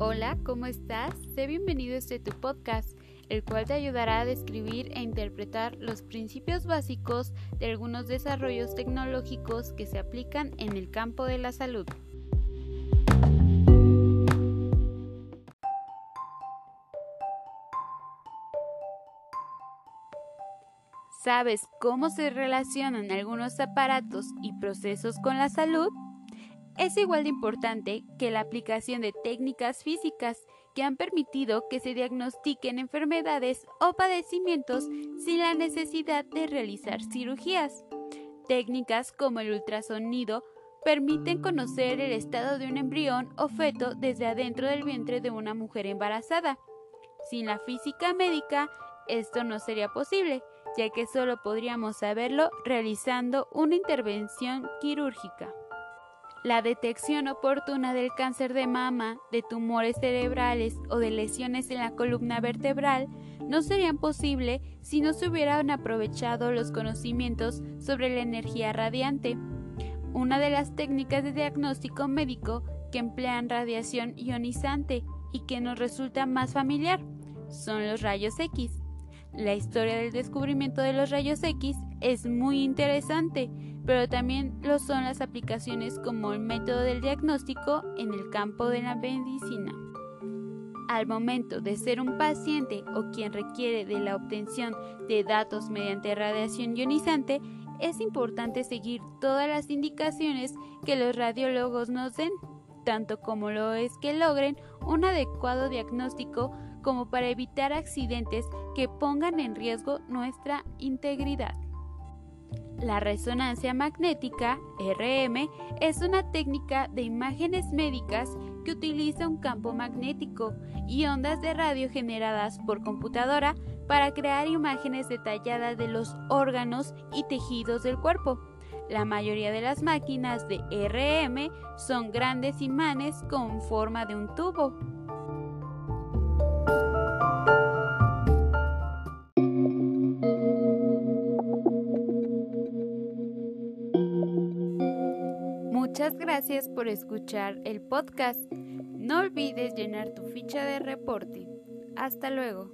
Hola, ¿cómo estás? Sé bienvenido a este tu podcast, el cual te ayudará a describir e interpretar los principios básicos de algunos desarrollos tecnológicos que se aplican en el campo de la salud. ¿Sabes cómo se relacionan algunos aparatos y procesos con la salud? Es igual de importante que la aplicación de técnicas físicas que han permitido que se diagnostiquen enfermedades o padecimientos sin la necesidad de realizar cirugías. Técnicas como el ultrasonido permiten conocer el estado de un embrión o feto desde adentro del vientre de una mujer embarazada. Sin la física médica, esto no sería posible, ya que solo podríamos saberlo realizando una intervención quirúrgica. La detección oportuna del cáncer de mama, de tumores cerebrales o de lesiones en la columna vertebral no serían posible si no se hubieran aprovechado los conocimientos sobre la energía radiante, una de las técnicas de diagnóstico médico que emplean radiación ionizante y que nos resulta más familiar son los rayos X. La historia del descubrimiento de los rayos X es muy interesante, pero también lo son las aplicaciones como el método del diagnóstico en el campo de la medicina. Al momento de ser un paciente o quien requiere de la obtención de datos mediante radiación ionizante, es importante seguir todas las indicaciones que los radiólogos nos den, tanto como lo es que logren un adecuado diagnóstico como para evitar accidentes que pongan en riesgo nuestra integridad. La resonancia magnética, RM, es una técnica de imágenes médicas que utiliza un campo magnético y ondas de radio generadas por computadora para crear imágenes detalladas de los órganos y tejidos del cuerpo. La mayoría de las máquinas de RM son grandes imanes con forma de un tubo. Muchas gracias por escuchar el podcast. No olvides llenar tu ficha de reporte. Hasta luego.